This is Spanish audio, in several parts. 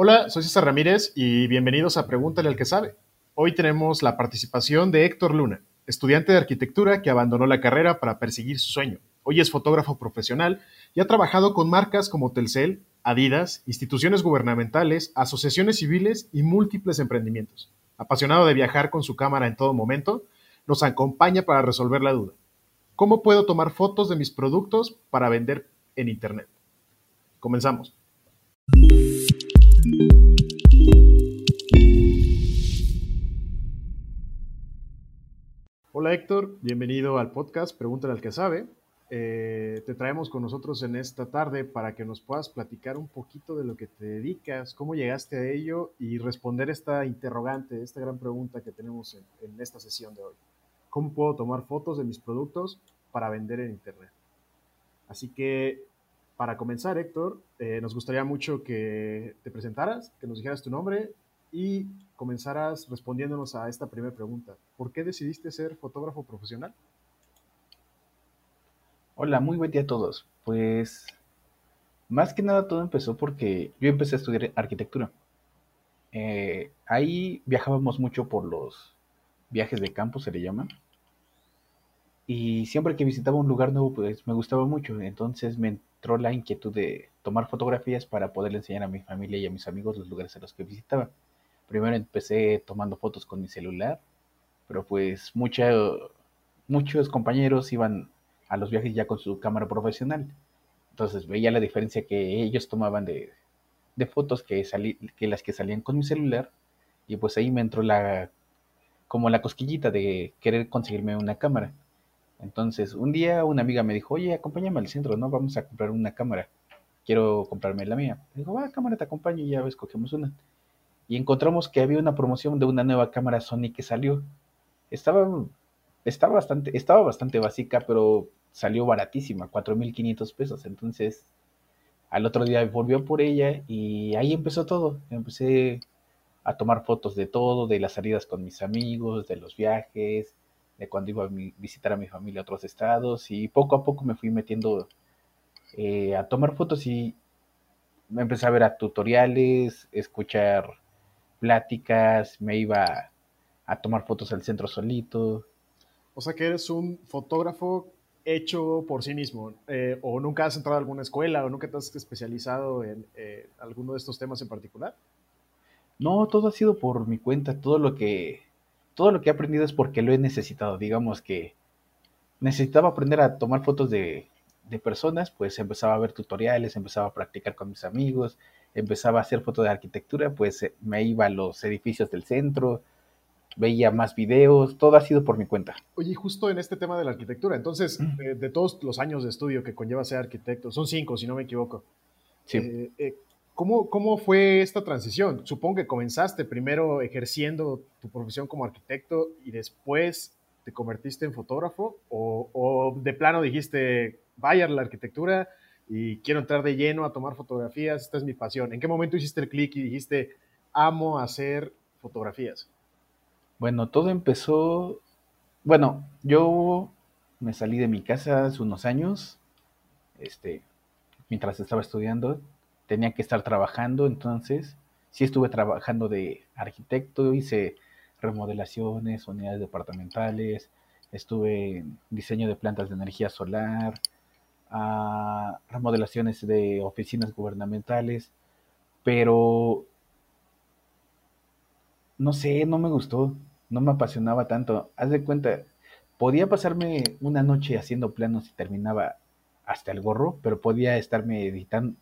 Hola, soy César Ramírez y bienvenidos a Pregúntale al que sabe. Hoy tenemos la participación de Héctor Luna, estudiante de arquitectura que abandonó la carrera para perseguir su sueño. Hoy es fotógrafo profesional y ha trabajado con marcas como Telcel, Adidas, instituciones gubernamentales, asociaciones civiles y múltiples emprendimientos. Apasionado de viajar con su cámara en todo momento, nos acompaña para resolver la duda. ¿Cómo puedo tomar fotos de mis productos para vender en Internet? Comenzamos. Hola Héctor, bienvenido al podcast Pregúntale al que sabe. Eh, te traemos con nosotros en esta tarde para que nos puedas platicar un poquito de lo que te dedicas, cómo llegaste a ello y responder esta interrogante, esta gran pregunta que tenemos en, esta sesión de hoy. ¿Cómo puedo tomar fotos de mis productos para vender en Internet? Así que para comenzar, Héctor, eh, nos gustaría mucho que te presentaras, que nos dijeras tu nombre y comenzaras respondiéndonos a esta primera pregunta. ¿Por qué decidiste ser fotógrafo profesional? Hola, muy buen día a todos. Pues más que nada todo empezó porque yo empecé a estudiar arquitectura. Eh, ahí viajábamos mucho por los viajes de campo, se le llama. Y siempre que visitaba un lugar nuevo, pues me gustaba mucho. Entonces me entró la inquietud de tomar fotografías para poderle enseñar a mi familia y a mis amigos los lugares a los que visitaba. Primero empecé tomando fotos con mi celular, pero pues muchos compañeros iban a los viajes ya con su cámara profesional. Entonces veía la diferencia que ellos tomaban de, fotos que, que las que salían con mi celular. Y pues ahí me entró la como la cosquillita de querer conseguirme una cámara. Entonces, un día una amiga me dijo, oye, acompáñame al centro, ¿no? Vamos a comprar una cámara. Quiero comprarme la mía. Me dijo, va, cámara, te acompaño y ya escogemos una y encontramos que había una promoción de una nueva cámara Sony que salió. Estaba, estaba, bastante, estaba bastante básica, pero salió baratísima, 4.500 pesos. Entonces, al otro día volvió por ella y ahí empezó todo. Empecé a tomar fotos de todo, de las salidas con mis amigos, de los viajes, de cuando iba a visitar a mi familia a otros estados y poco a poco me fui metiendo eh, a tomar fotos y me empecé a ver a tutoriales, escuchar pláticas, me iba a tomar fotos al centro solito. O sea que eres un fotógrafo hecho por sí mismo, eh, o nunca has entrado a alguna escuela, o nunca te has especializado en eh, alguno de estos temas en particular. No, todo ha sido por mi cuenta, todo lo que todo lo que he aprendido es porque lo he necesitado, digamos que necesitaba aprender a tomar fotos de, de personas, pues empezaba a ver tutoriales, empezaba a practicar con mis amigos, empezaba a hacer fotos de arquitectura, pues eh, me iba a los edificios del centro, veía más videos, todo ha sido por mi cuenta. Oye, justo en este tema de la arquitectura, entonces, de, todos los años de estudio que conlleva ser arquitecto, son cinco, si no me equivoco. Sí. Eh, eh, ¿cómo, ¿Cómo fue esta transición? Supongo que comenzaste primero ejerciendo tu profesión como arquitecto y después te convertiste en fotógrafo o, o de plano dijiste, vaya la arquitectura, y quiero entrar de lleno a tomar fotografías, esta es mi pasión. ¿En qué momento hiciste el clic y dijiste, amo hacer fotografías? Bueno, todo empezó, bueno, yo me salí de mi casa hace unos años, este, mientras estaba estudiando, tenía que estar trabajando, entonces sí estuve trabajando de arquitecto, hice remodelaciones, unidades departamentales, estuve en diseño de plantas de energía solar, a remodelaciones de oficinas gubernamentales, pero no sé, no me gustó, no me apasionaba tanto. Haz de cuenta, podía pasarme una noche haciendo planos y terminaba hasta el gorro, pero podía estarme editando,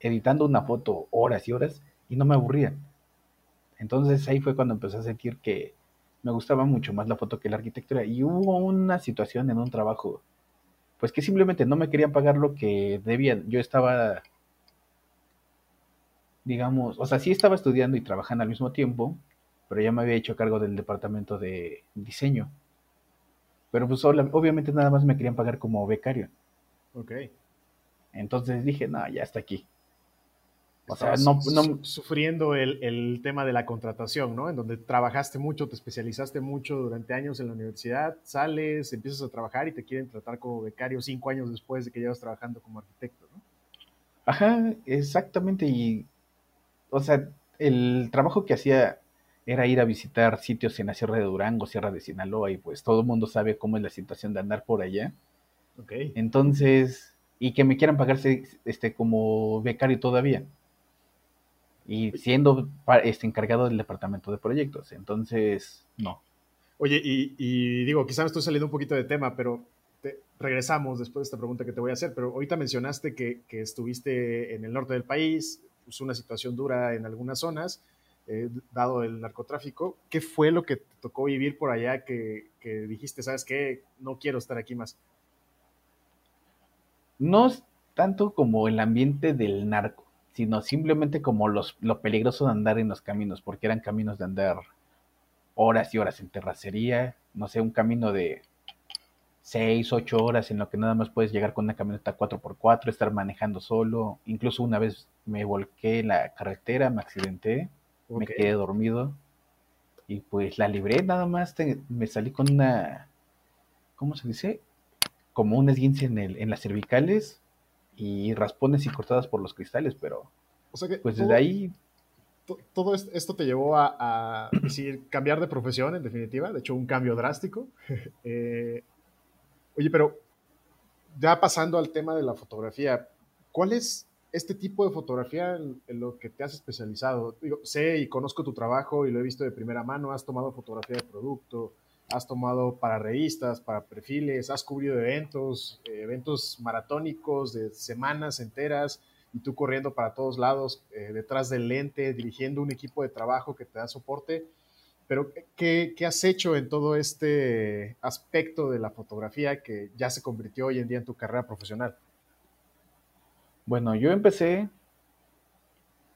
editando una foto horas y horas y no me aburría. Entonces ahí fue cuando empecé a sentir que me gustaba mucho más la foto que la arquitectura. Y hubo una situación en un trabajo pues que simplemente no me querían pagar lo que debían. Yo estaba, digamos, o sea, sí estaba estudiando y trabajando al mismo tiempo, pero ya me había hecho cargo del departamento de diseño. Pero pues obviamente nada más me querían pagar como becario. Ok. Entonces dije, no, ya está aquí. O sea, no, sufriendo el, tema de la contratación, ¿no? En donde trabajaste mucho, te especializaste mucho durante años en la universidad, sales, empiezas a trabajar y te quieren tratar como becario cinco años después de que llevas trabajando como arquitecto, ¿no? Ajá, exactamente. Y o sea, el trabajo que hacía era ir a visitar sitios en la Sierra de Durango, Sierra de Sinaloa, y pues todo el mundo sabe cómo es la situación de andar por allá. Ok. Entonces, y que me quieran pagarse este, como becario todavía. Y siendo este, encargado del departamento de proyectos. Entonces, no. Oye, y, y digo, quizá me estoy saliendo un poquito de tema, pero te- regresamos después de esta pregunta que te voy a hacer, pero ahorita mencionaste que, que estuviste en el norte del país, pues una situación dura en algunas zonas, eh, dado el narcotráfico. ¿Qué fue lo que te tocó vivir por allá que, que dijiste, sabes qué, no quiero estar aquí más? No es tanto como el ambiente del narco, sino simplemente como los, lo peligroso de andar en los caminos, porque eran caminos de andar horas y horas en terracería, no sé, un camino de 6, 8 horas en lo que nada más puedes llegar con una camioneta cuatro por cuatro, estar manejando solo. Incluso una vez me volqué en la carretera, me accidenté, me quedé dormido y pues la libré nada más, te- me salí con una, ¿cómo se dice? Como un esguince en, el, en las cervicales y raspones y cortadas por los cristales, pero O sea que pues todo, desde ahí to- todo est- esto te llevó a, a decir, cambiar de profesión, en definitiva, de hecho, un cambio drástico. Eh, oye, pero ya pasando al tema de la fotografía, ¿cuál es este tipo de fotografía en, en lo que te has especializado? Digo, sé y conozco tu trabajo y lo he visto de primera mano, has tomado fotografía de producto, has tomado para revistas, para perfiles, has cubrido eventos, eh, eventos maratónicos de semanas enteras y tú corriendo para todos lados, eh, detrás del lente, dirigiendo un equipo de trabajo que te da soporte. Pero, ¿qué, ¿qué, has hecho en todo este aspecto de la fotografía que ya se convirtió hoy en día en tu carrera profesional? Bueno, yo empecé,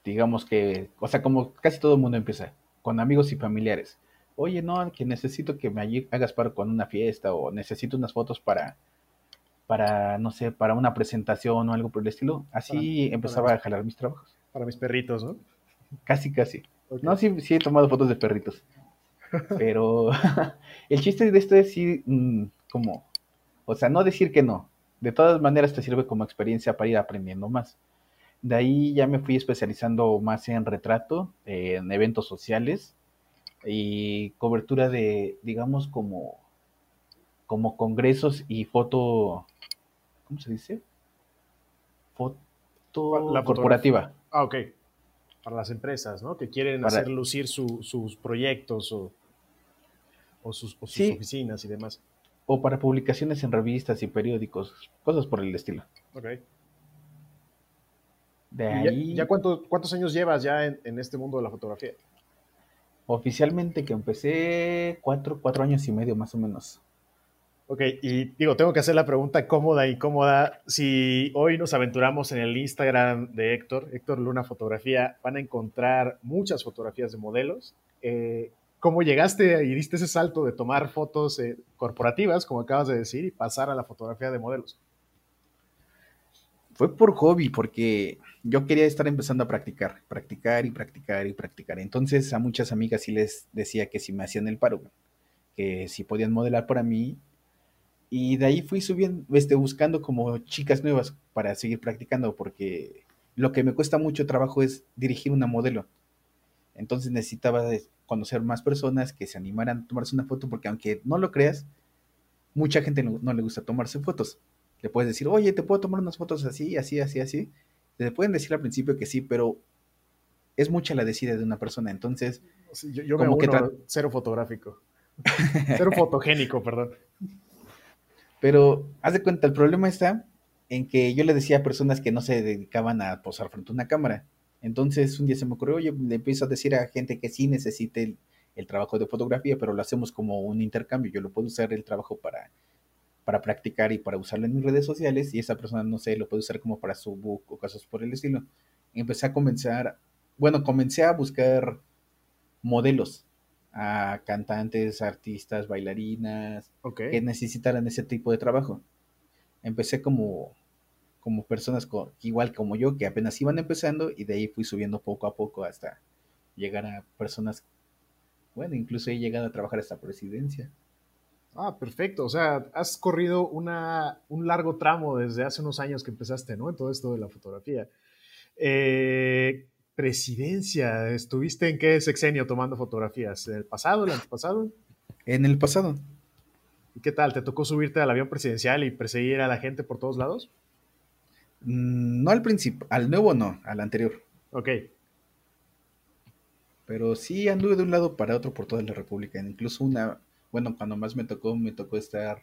digamos que, o sea, como casi todo el mundo empieza, con amigos y familiares. Oye, no, que necesito que me hagas para con una fiesta o necesito unas fotos para, para, no sé, para una presentación o algo por el estilo. Así Para, empezaba para, a jalar mis trabajos. Para mis perritos, ¿no? Casi, casi. Okay. No, sí, sí he tomado fotos de perritos. Pero el chiste de esto es sí, mmm, como, o sea, no decir que no. De todas maneras te sirve como experiencia para ir aprendiendo más. De ahí ya me fui especializando más en retrato, eh, en eventos sociales y cobertura de, digamos, como, como congresos y foto, ¿cómo se dice? Foto La corporativa. Ah, ok. Para las empresas, ¿no? Que quieren para... hacer lucir su, sus proyectos o, o sus, o sus sí. oficinas y demás. O para publicaciones en revistas y periódicos, cosas por el estilo. Ok. De ahí... ¿Ya, ya cuánto, cuántos años llevas ya en, en, este mundo de la fotografía? Oficialmente que empecé cuatro, cuatro años y medio más o menos. Ok, y digo, tengo que hacer la pregunta cómoda y cómoda. Si hoy nos aventuramos en el Instagram de Héctor, Héctor Luna Fotografía, van a encontrar muchas fotografías de modelos. Eh, ¿Cómo llegaste y diste ese salto de tomar fotos eh, corporativas, como acabas de decir, y pasar a la fotografía de modelos? Fue por hobby, porque yo quería estar empezando a practicar, practicar y practicar y practicar. Entonces a muchas amigas sí les decía que si me hacían el paro, que si podían modelar para mí. Y de ahí fui subiendo, este, buscando como chicas nuevas para seguir practicando, porque lo que me cuesta mucho trabajo es dirigir una modelo. Entonces necesitaba conocer más personas que se animaran a tomarse una foto, porque aunque no lo creas, mucha gente no, le gusta tomarse fotos. Le puedes decir, oye, te puedo tomar unas fotos así, así, así, así. Te pueden decir al principio que sí, pero es mucha la decida de una persona. Entonces, sí, yo, yo como me uno, que cero fotográfico. cero fotogénico, perdón. Pero, haz de cuenta, el problema está en que yo le decía a personas que no se dedicaban a posar frente a una cámara. Entonces, un día se me ocurrió, oye, le empiezo a decir a gente que sí necesite el, el trabajo de fotografía, pero lo hacemos como un intercambio. Yo lo puedo usar el trabajo para para practicar y para usarlo en mis redes sociales y esa persona, no sé, lo puede usar como para su book o cosas por el estilo. Y empecé a comenzar, bueno, comencé a buscar modelos a cantantes, artistas, bailarinas, okay. que necesitaran ese tipo de trabajo. Empecé como, como personas co igual como yo, que apenas iban empezando y de ahí fui subiendo poco a poco hasta llegar a personas, bueno, incluso he llegado a trabajar hasta presidencia. Ah, perfecto. O sea, has corrido una, un largo tramo desde hace unos años que empezaste, ¿no? En todo esto de la fotografía. Eh, presidencia. ¿Estuviste en qué sexenio tomando fotografías? ¿En el pasado, el antepasado? En el pasado. ¿Y qué tal? ¿Te tocó subirte al avión presidencial y perseguir a la gente por todos lados? Mm, no al principio, al nuevo no, al anterior. Ok. Pero sí anduve de un lado para otro por toda la República. Incluso una, bueno, cuando más me tocó, me tocó estar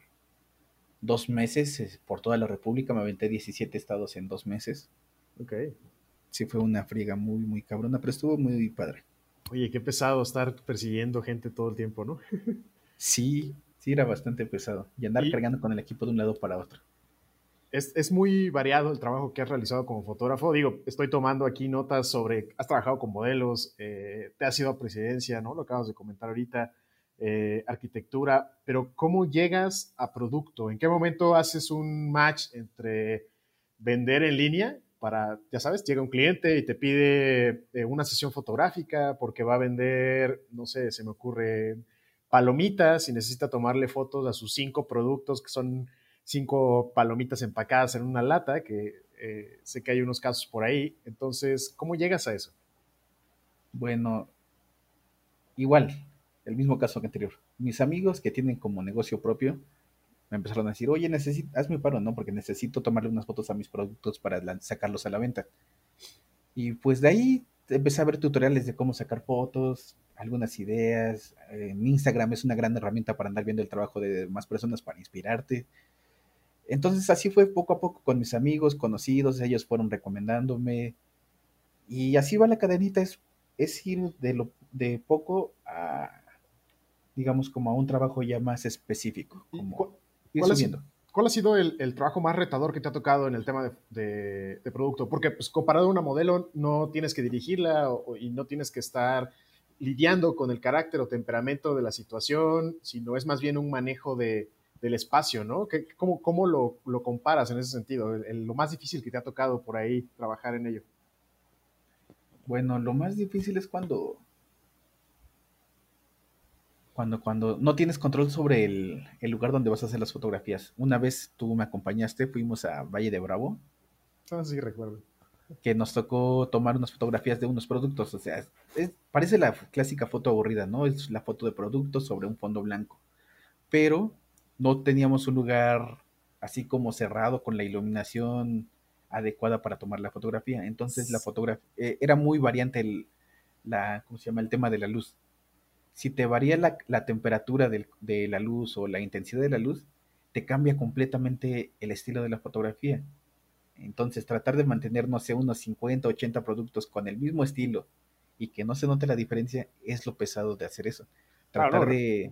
dos meses por toda la República. Me aventé 17 estados en dos meses. Ok. Sí, fue una friega muy, muy cabrona, pero estuvo muy padre. Oye, qué pesado estar persiguiendo gente todo el tiempo, ¿no? sí, sí, era bastante pesado. Y andar cargando con el equipo de un lado para otro. Es, es, muy variado el trabajo que has realizado como fotógrafo. Digo, estoy tomando aquí notas sobre, has trabajado con modelos, eh, te has ido a presidencia, ¿no? Lo acabas de comentar ahorita, eh, arquitectura, pero ¿cómo llegas a producto? ¿En qué momento haces un match entre vender en línea para, ya sabes, llega un cliente y te pide eh, una sesión fotográfica porque va a vender, no sé, se me ocurre palomitas y necesita tomarle fotos a sus cinco productos que son cinco palomitas empacadas en una lata, que eh, sé que hay unos casos por ahí. Entonces, ¿cómo llegas a eso? Bueno, igual, el mismo caso que anterior. Mis amigos que tienen como negocio propio me empezaron a decir, oye, necesito, hazme paro, ¿no? Porque necesito tomarle unas fotos a mis productos para sacarlos a la venta. Y pues de ahí empecé a ver tutoriales de cómo sacar fotos, algunas ideas. En Instagram es una gran herramienta para andar viendo el trabajo de más personas para inspirarte. Entonces así fue poco a poco con mis amigos, conocidos, ellos fueron recomendándome. Y así va la cadenita, es, es ir de, lo, de poco a, digamos, como a un trabajo ya más específico. Como ¿Cuál, ha, ¿Cuál, ha, sido el, trabajo más retador que te ha tocado en el tema de, producto? Porque pues, comparado a una modelo, no tienes que dirigirla y no tienes que estar lidiando con el carácter o temperamento de la situación, sino es más bien un manejo de, del espacio, ¿no? ¿Cómo, cómo lo, lo, comparas en ese sentido? lo más difícil que te ha tocado por ahí trabajar en ello. Bueno, lo más difícil es cuando, cuando, cuando no tienes control sobre el, el, lugar donde vas a hacer las fotografías. Una vez tú me acompañaste, fuimos a Valle de Bravo. Ah, sí, recuerdo. Que nos tocó tomar unas fotografías de unos productos. O sea, parece la clásica foto aburrida, ¿no? Es la foto de productos sobre un fondo blanco. Pero no teníamos un lugar así como cerrado con la iluminación adecuada para tomar la fotografía. Entonces la fotografía eh, era muy variante el, la, ¿cómo se llama? el tema de la luz. Si te varía la, temperatura de la luz o la intensidad de la luz, te cambia completamente el estilo de la fotografía. Entonces tratar de mantener, no sé, unos 50, 80 productos con el mismo estilo y que no se note la diferencia es lo pesado de hacer eso. Tratar de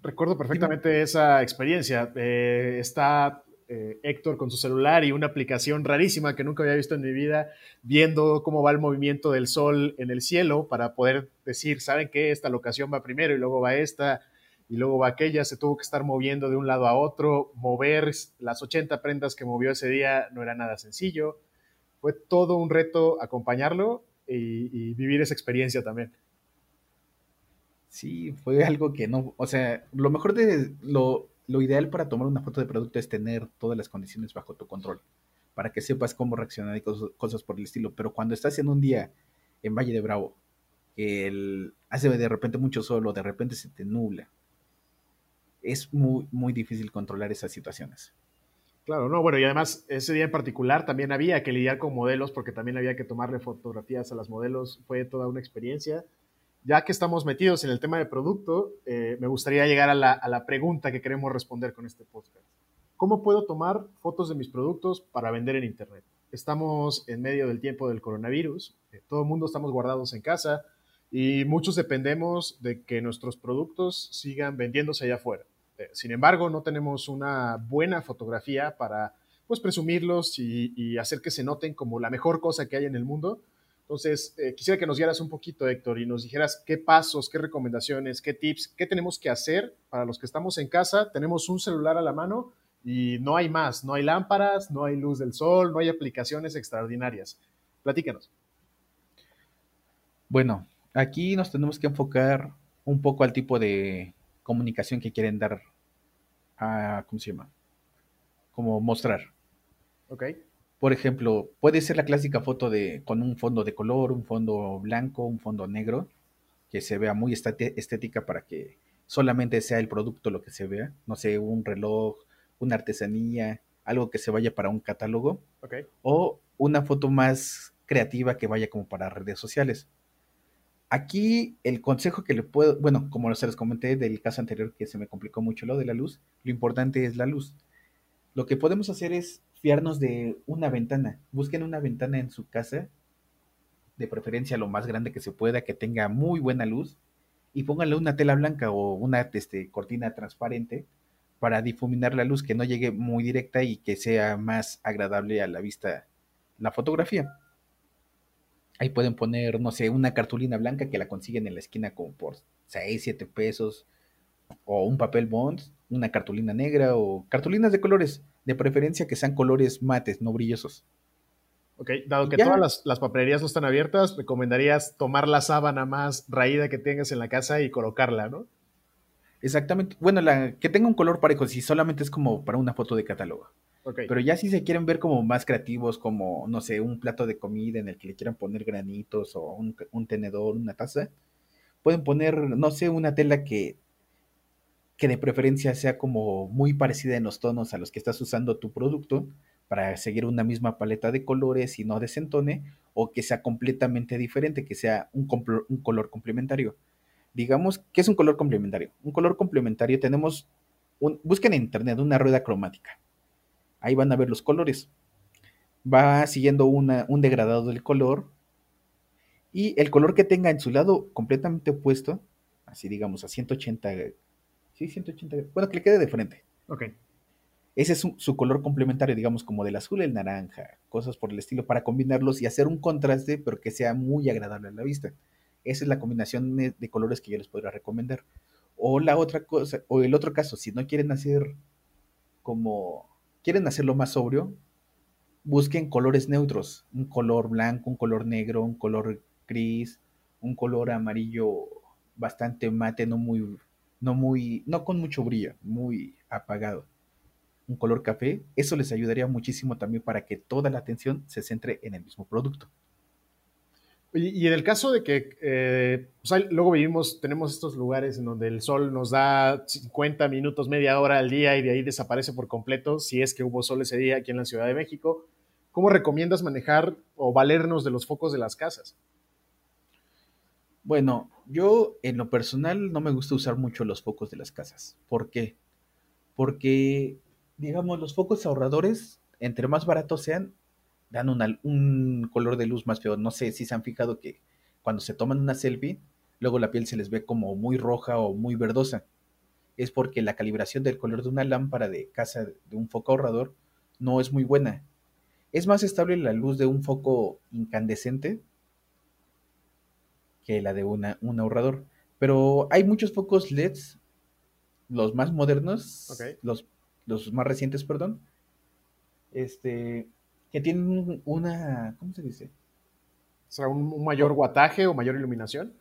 recuerdo perfectamente esa experiencia. Eh, está eh, Héctor con su celular y una aplicación rarísima que nunca había visto en mi vida, viendo cómo va el movimiento del sol en el cielo para poder decir, ¿saben qué? Esta locación va primero y luego va esta y luego va aquella. Se tuvo que estar moviendo de un lado a otro. Mover las 80 prendas que movió ese día no era nada sencillo. Fue todo un reto acompañarlo y vivir esa experiencia también. Sí, fue algo que no, o sea, lo mejor de lo, lo ideal para tomar una foto de producto es tener todas las condiciones bajo tu control, para que sepas cómo reaccionar y cosas, por el estilo. Pero cuando estás en un día en Valle de Bravo, el, hace de repente mucho sol o de repente se te nubla, es muy, muy difícil controlar esas situaciones. Claro, no, bueno, y además ese día en particular también había que lidiar con modelos porque también había que tomarle fotografías a las modelos, fue toda una experiencia ya que estamos metidos en el tema de producto, eh, me gustaría llegar a la, pregunta que queremos responder con este podcast. ¿Cómo puedo tomar fotos de mis productos para vender en Internet? Estamos en medio del tiempo del coronavirus, eh, todo el mundo estamos guardados en casa y muchos dependemos de que nuestros productos sigan vendiéndose allá afuera. Eh, sin embargo, no tenemos una buena fotografía para pues, presumirlos y, y hacer que se noten como la mejor cosa que hay en el mundo entonces, eh, quisiera que nos guiaras un poquito, Héctor, y nos dijeras qué pasos, qué recomendaciones, qué tips, qué tenemos que hacer para los que estamos en casa. Tenemos un celular a la mano y no hay más, no hay lámparas, no hay luz del sol, no hay aplicaciones extraordinarias. Platícanos. Bueno, aquí nos tenemos que enfocar un poco al tipo de comunicación que quieren dar a, ¿cómo se llama? Como mostrar. Ok. Por ejemplo, puede ser la clásica foto de con un fondo de color, un fondo blanco, un fondo negro, que se vea muy estética para que solamente sea el producto lo que se vea. No sé, un reloj, una artesanía, algo que se vaya para un catálogo. O una foto más creativa que vaya como para redes sociales. Aquí el consejo que le puedo, bueno, como se les comenté del caso anterior que se me complicó mucho lo de la luz, lo importante es la luz. Lo que podemos hacer es fiarnos de una ventana. Busquen una ventana en su casa, de preferencia lo más grande que se pueda, que tenga muy buena luz, y pónganle una tela blanca o una este, cortina transparente para difuminar la luz, que no llegue muy directa y que sea más agradable a la vista la fotografía. Ahí pueden poner, no sé, una cartulina blanca que la consiguen en la esquina como por 6, 7 pesos, o un papel bond, una cartulina negra o cartulinas de colores, de preferencia que sean colores mates, no brillosos. Ok, dado que todas las, papelerías no están abiertas, recomendarías tomar la sábana más raída que tengas en la casa y colocarla, ¿no? Exactamente. Bueno, la que tenga un color parejo, si solamente es como para una foto de catálogo. Pero ya si se quieren ver como más creativos, como, no sé, un plato de comida en el que le quieran poner granitos o un, un tenedor, una taza, pueden poner, no sé, una tela que que de preferencia sea como muy parecida en los tonos a los que estás usando tu producto para seguir una misma paleta de colores y no desentone, o que sea completamente diferente, que sea un, color complementario. Digamos, ¿qué es un color complementario? Un color complementario tenemos, busquen en internet una rueda cromática. Ahí van a ver los colores. Va siguiendo una, un degradado del color y el color que tenga en su lado completamente opuesto, así digamos a 180 Sí, 180. Bueno, que le quede de frente. Ok. Ese es su, color complementario, digamos, como del azul, el naranja, cosas por el estilo, para combinarlos y hacer un contraste, pero que sea muy agradable a la vista. Esa es la combinación de, colores que yo les podría recomendar. O la otra cosa, o el otro caso, si no quieren hacer como, quieren hacerlo más sobrio, busquen colores neutros, un color blanco, un color negro, un color gris, un color amarillo bastante mate, no muy no muy, no con mucho brillo, muy apagado. Un color café, eso les ayudaría muchísimo también para que toda la atención se centre en el mismo producto. Y, en el caso de que, eh, luego vivimos, tenemos estos lugares en donde el sol nos da 50 minutos, media hora al día y de ahí desaparece por completo, si es que hubo sol ese día aquí en la Ciudad de México, ¿cómo recomiendas manejar o valernos de los focos de las casas? Bueno, yo en lo personal no me gusta usar mucho los focos de las casas. ¿Por qué? Porque, digamos, los focos ahorradores, entre más baratos sean, dan un color de luz más feo. No sé si se han fijado que cuando se toman una selfie, luego la piel se les ve como muy roja o muy verdosa. Es porque la calibración del color de una lámpara de casa de un foco ahorrador no es muy buena. Es más estable la luz de un foco incandescente que la de una, un ahorrador. Pero hay muchos focos LEDs, los más modernos, los, los más recientes, perdón, este, que tienen una, ¿cómo se dice? O sea, un, mayor guataje o mayor iluminación.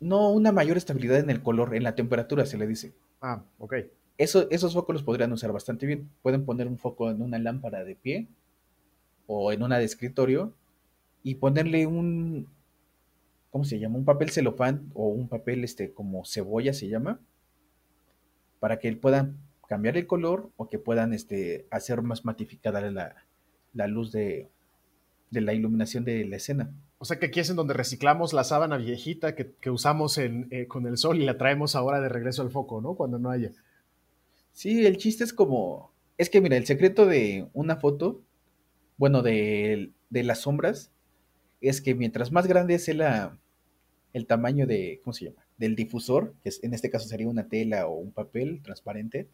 No, una mayor estabilidad en el color, en la temperatura se le dice. Ah, ok. Eso, esos focos los podrían usar bastante bien. Pueden poner un foco en una lámpara de pie o en una de escritorio y ponerle un, ¿cómo se llama? Un papel celofán o un papel este como cebolla se llama, para que puedan cambiar el color o que puedan este, hacer más matificada la, luz de, la iluminación de la escena. O sea que aquí es en donde reciclamos la sábana viejita que, usamos eh, con el sol y la traemos ahora de regreso al foco, ¿no? Cuando no haya. Sí, el chiste es como... Es que mira, el secreto de una foto, bueno, de, de las sombras, es que mientras más grande es el tamaño de, ¿cómo se llama? Del difusor, que en este caso sería una tela o un papel transparente,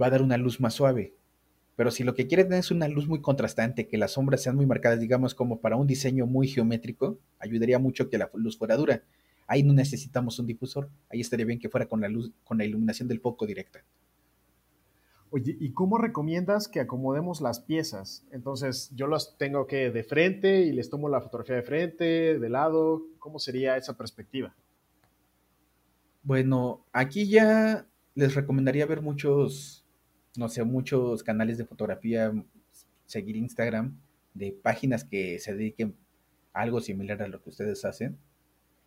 va a dar una luz más suave. Pero si lo que quieren es una luz muy contrastante, que las sombras sean muy marcadas, digamos como para un diseño muy geométrico, ayudaría mucho que la luz fuera dura. Ahí no necesitamos un difusor, ahí estaría bien que fuera con la luz, con la iluminación del foco directa. Oye, ¿y cómo recomiendas que acomodemos las piezas? Entonces, yo las tengo que de frente y les tomo la fotografía de frente, de lado. ¿Cómo sería esa perspectiva? Bueno, aquí ya les recomendaría ver muchos, no sé, muchos canales de fotografía seguir Instagram de páginas que se dediquen a algo similar a lo que ustedes hacen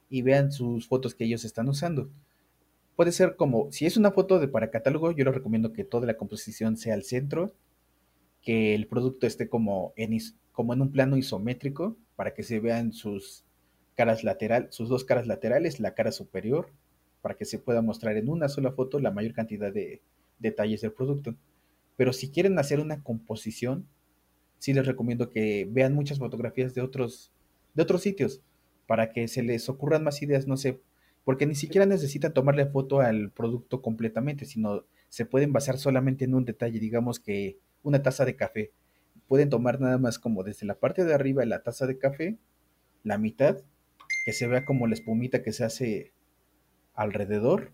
y vean sus fotos que ellos están usando. Puede ser como, si es una foto de para catálogo, yo les recomiendo que toda la composición sea al centro, que el producto esté como en, como en un plano isométrico para que se vean sus caras lateral, sus dos caras laterales, la cara superior, para que se pueda mostrar en una sola foto la mayor cantidad de detalles del producto. Pero si quieren hacer una composición, sí les recomiendo que vean muchas fotografías de otros, de otros sitios para que se les ocurran más ideas, no sé, porque ni siquiera necesitan tomarle foto al producto completamente, sino se pueden basar solamente en un detalle, digamos que una taza de café. Pueden tomar nada más como desde la parte de arriba de la taza de café, la mitad, que se vea como la espumita que se hace alrededor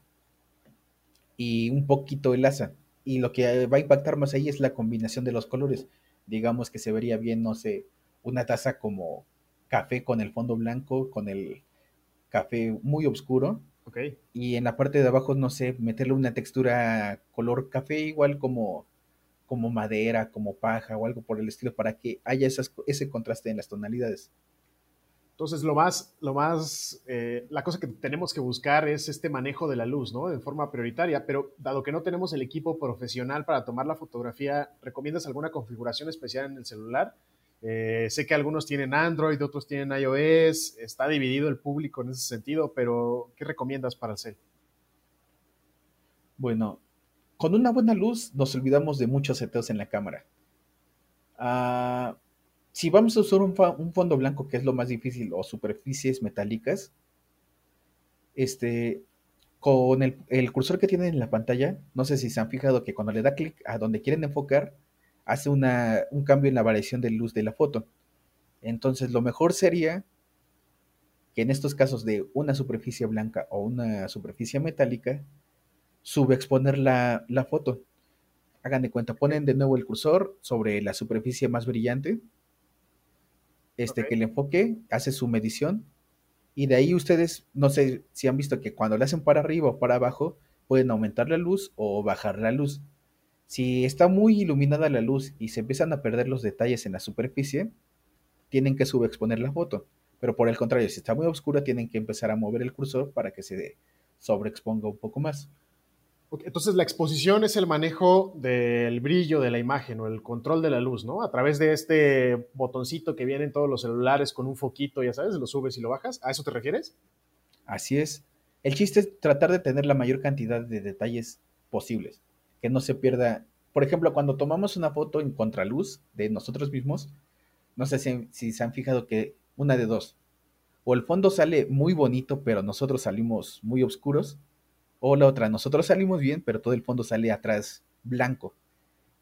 y un poquito el asa. Y lo que va a impactar más ahí es la combinación de los colores. Digamos que se vería bien, no sé, una taza como café con el fondo blanco, con el café muy oscuro. Okay. Y en la parte de abajo, no sé, meterle una textura color café, igual como, como madera, como paja o algo por el estilo, para que haya esas, ese contraste en las tonalidades. Entonces, lo más, lo más, eh, la cosa que tenemos que buscar es este manejo de la luz, ¿no? De forma prioritaria, pero dado que no tenemos el equipo profesional para tomar la fotografía, ¿recomiendas alguna configuración especial en el celular? Eh, sé que algunos tienen Android, otros tienen iOS, está dividido el público en ese sentido, pero ¿qué recomiendas para cel? Bueno, con una buena luz nos olvidamos de muchos seteos en la cámara. Ah, si vamos a usar un, fondo blanco, que es lo más difícil, o superficies metálicas, este, con el, el, cursor que tienen en la pantalla, no sé si se han fijado que cuando le da clic a donde quieren enfocar, hace una, un cambio en la variación de luz de la foto. Entonces lo mejor sería que en estos casos de una superficie blanca o una superficie metálica, subexponer la, la foto. Hagan de cuenta, ponen de nuevo el cursor sobre la superficie más brillante, este que el enfoque hace su medición y de ahí ustedes, no sé si han visto que cuando le hacen para arriba o para abajo, pueden aumentar la luz o bajar la luz. Si está muy iluminada la luz y se empiezan a perder los detalles en la superficie, tienen que subexponer la foto. Pero por el contrario, si está muy oscura, tienen que empezar a mover el cursor para que se sobreexponga un poco más. entonces la exposición es el manejo del brillo de la imagen o el control de la luz, ¿no? A través de este botoncito que viene en todos los celulares con un foquito, ya sabes, lo subes y lo bajas. ¿A eso te refieres? Así es. El chiste es tratar de tener la mayor cantidad de detalles posibles que no se pierda. Por ejemplo, cuando tomamos una foto en contraluz de nosotros mismos, no sé si, se han fijado que una de dos, o el fondo sale muy bonito, pero nosotros salimos muy oscuros, o la otra, nosotros salimos bien, pero todo el fondo sale atrás blanco.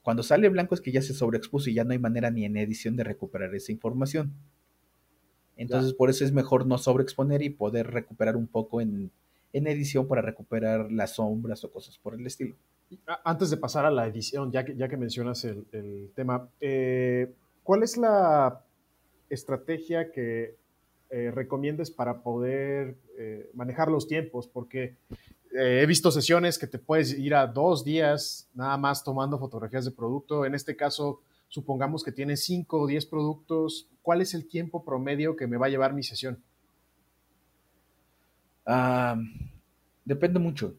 Cuando sale blanco es que ya se sobreexpuso y ya no hay manera ni en edición de recuperar esa información. Entonces, por eso es mejor no sobreexponer y poder recuperar un poco en, en edición para recuperar las sombras o cosas por el estilo. Antes de pasar a la edición, ya que, ya que mencionas el, tema, eh, ¿cuál es la estrategia que eh, recomiendes para poder eh, manejar los tiempos? Porque he visto sesiones que te puedes ir a dos días nada más tomando fotografías de producto. En este caso, supongamos que tienes cinco o diez productos. ¿Cuál es el tiempo promedio que me va a llevar mi sesión? Ah, depende mucho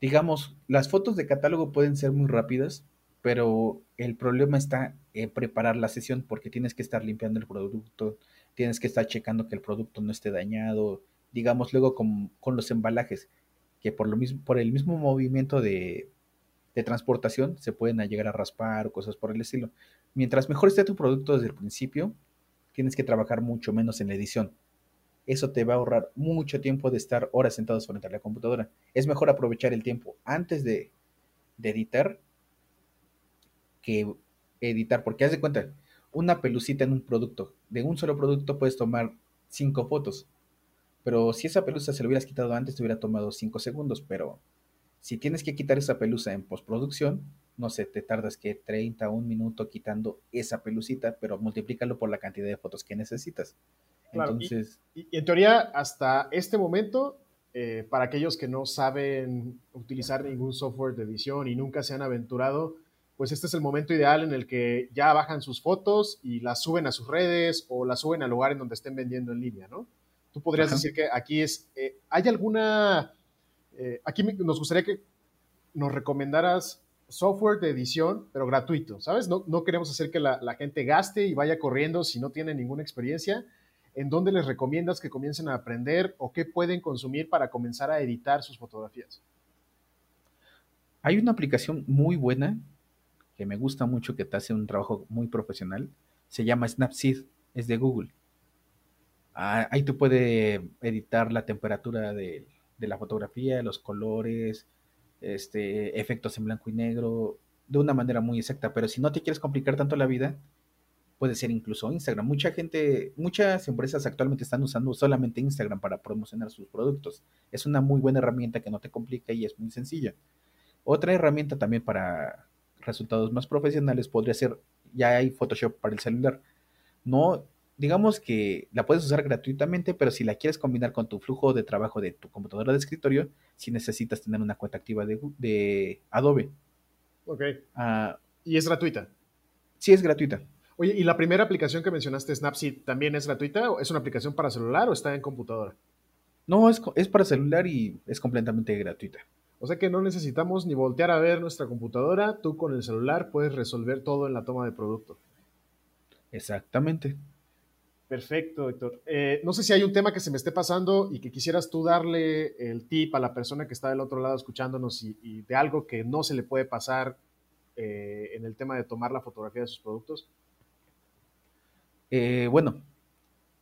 digamos, las fotos de catálogo pueden ser muy rápidas, pero el problema está en preparar la sesión porque tienes que estar limpiando el producto, tienes que estar checando que el producto no esté dañado, digamos luego con, los embalajes, que por, lo mismo, por el mismo movimiento de, de transportación se pueden llegar a raspar o cosas por el estilo. Mientras mejor esté tu producto desde el principio, tienes que trabajar mucho menos en la edición eso te va a ahorrar mucho tiempo de estar horas sentados frente a la computadora. Es mejor aprovechar el tiempo antes de, editar que editar, porque haz de cuenta, una pelucita en un producto, de un solo producto puedes tomar cinco fotos, pero si esa pelusa se lo hubieras quitado antes te hubiera tomado cinco segundos, pero si tienes que quitar esa pelusa en postproducción, no sé, te tardas que 30, un minuto quitando esa pelucita, pero multiplícalo por la cantidad de fotos que necesitas. Entonces... Y, en teoría, hasta este momento, eh, para aquellos que no saben utilizar ningún software de edición y nunca se han aventurado, pues este es el momento ideal en el que ya bajan sus fotos y las suben a sus redes o las suben al lugar en donde estén vendiendo en línea, ¿no? Tú podrías decir que aquí es, eh, ¿hay alguna, eh, aquí nos gustaría que nos recomendaras software de edición, pero gratuito, ¿sabes? No, no queremos hacer que la, la, gente gaste y vaya corriendo si no tiene ninguna experiencia. ¿En dónde les recomiendas que comiencen a aprender o qué pueden consumir para comenzar a editar sus fotografías? Hay una aplicación muy buena que me gusta mucho, que te hace un trabajo muy profesional, se llama Snapseed, es de Google. Ah, ahí tú puedes editar la temperatura de, la fotografía, los colores, este, efectos en blanco y negro, de una manera muy exacta. Pero si no te quieres complicar tanto la vida, puede ser incluso Instagram. Mucha gente, muchas empresas actualmente están usando solamente Instagram para promocionar sus productos. Es una muy buena herramienta que no te complica y es muy sencilla. Otra herramienta también para resultados más profesionales podría ser, ya hay Photoshop para el celular. No, digamos que la puedes usar gratuitamente, pero si la quieres combinar con tu flujo de trabajo de tu computadora de escritorio, si necesitas tener una cuenta activa de, Adobe. Ok. Ah, ¿Y es gratuita? Sí, es gratuita. Oye, ¿y la primera aplicación que mencionaste, Snapseed, también es gratuita? ¿Es una aplicación para celular o está en computadora? No, es, es para celular y es completamente gratuita. O sea que no necesitamos ni voltear a ver nuestra computadora, tú con el celular puedes resolver todo en la toma de producto. Exactamente. Perfecto, Héctor. Eh, no sé si hay un tema que se me esté pasando y que quisieras tú darle el tip a la persona que está del otro lado escuchándonos y, de algo que no se le puede pasar eh, en el tema de tomar la fotografía de sus productos. Eh, bueno,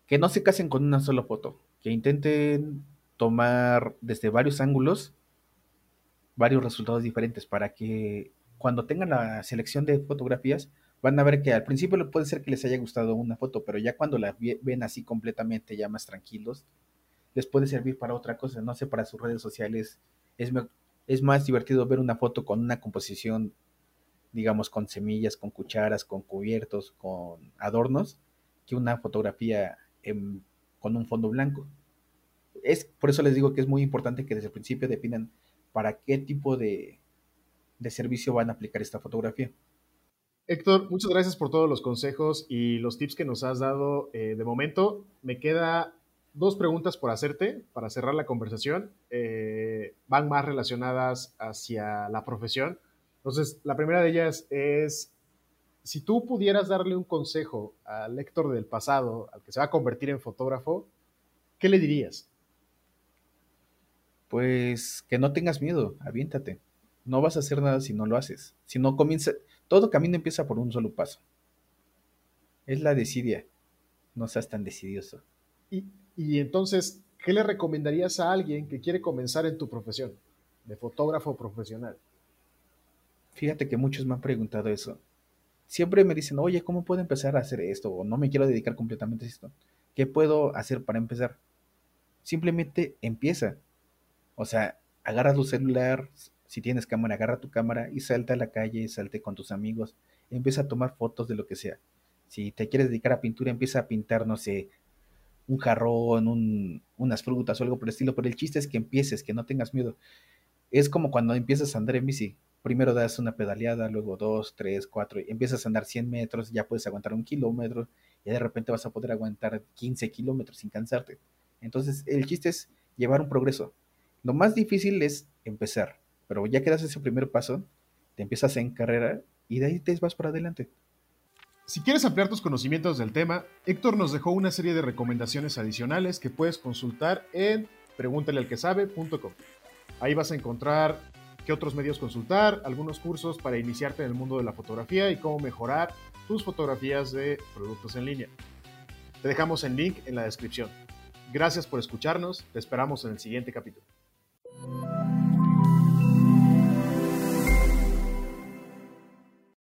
que no se casen con una sola foto, que intenten tomar desde varios ángulos varios resultados diferentes para que cuando tengan la selección de fotografías van a ver que al principio puede ser que les haya gustado una foto, pero ya cuando la ven así completamente ya más tranquilos, les puede servir para otra cosa, no sé, para sus redes sociales. Es, es más divertido ver una foto con una composición, digamos, con semillas, con cucharas, con cubiertos, con adornos, que una fotografía con un fondo blanco. Es, por eso les digo que es muy importante que desde el principio definan para qué tipo de, servicio van a aplicar esta fotografía. Héctor, muchas gracias por todos los consejos y los tips que nos has dado. Eh, de momento, me queda dos preguntas por hacerte para cerrar la conversación. Eh, van más relacionadas hacia la profesión. Entonces, la primera de ellas es, si tú pudieras darle un consejo al Héctor del pasado, al que se va a convertir en fotógrafo, ¿qué le dirías? pues que no tengas miedo, aviéntate. No vas a hacer nada si no lo haces. Si no comienza, todo camino empieza por un solo paso. Es la desidia. No seas tan decidioso. Y, y entonces, ¿qué le recomendarías a alguien que quiere comenzar en tu profesión de fotógrafo profesional? Fíjate que muchos me han preguntado eso. Siempre me dicen, oye, ¿cómo puedo empezar a hacer esto? O no me quiero dedicar completamente a esto. ¿Qué puedo hacer para empezar? Simplemente empieza o sea, agarra tu celular, si tienes cámara, agarra tu cámara y salta a la calle, salte con tus amigos, empieza a tomar fotos de lo que sea. Si te quieres dedicar a pintura, empieza a pintar, no sé, un jarrón, unas frutas o algo por el estilo, pero el chiste es que empieces, que no tengas miedo. Es como cuando empiezas a andar en bici. Primero das una pedaleada, luego dos, tres, cuatro, y empiezas a andar 100 metros, ya puedes aguantar un kilómetro, y de repente vas a poder aguantar 15 kilómetros sin cansarte. Entonces, el chiste es llevar un progreso. Lo más difícil es empezar, pero ya que das ese primer paso, te empiezas en carrera y de ahí te vas para adelante. Si quieres ampliar tus conocimientos del tema, Héctor nos dejó una serie de recomendaciones adicionales que puedes consultar en pregúntalealquesabe.com. Ahí vas a encontrar qué otros medios consultar, algunos cursos para iniciarte en el mundo de la fotografía y cómo mejorar tus fotografías de productos en línea. Te dejamos el link en la descripción. Gracias por escucharnos, te esperamos en el siguiente capítulo.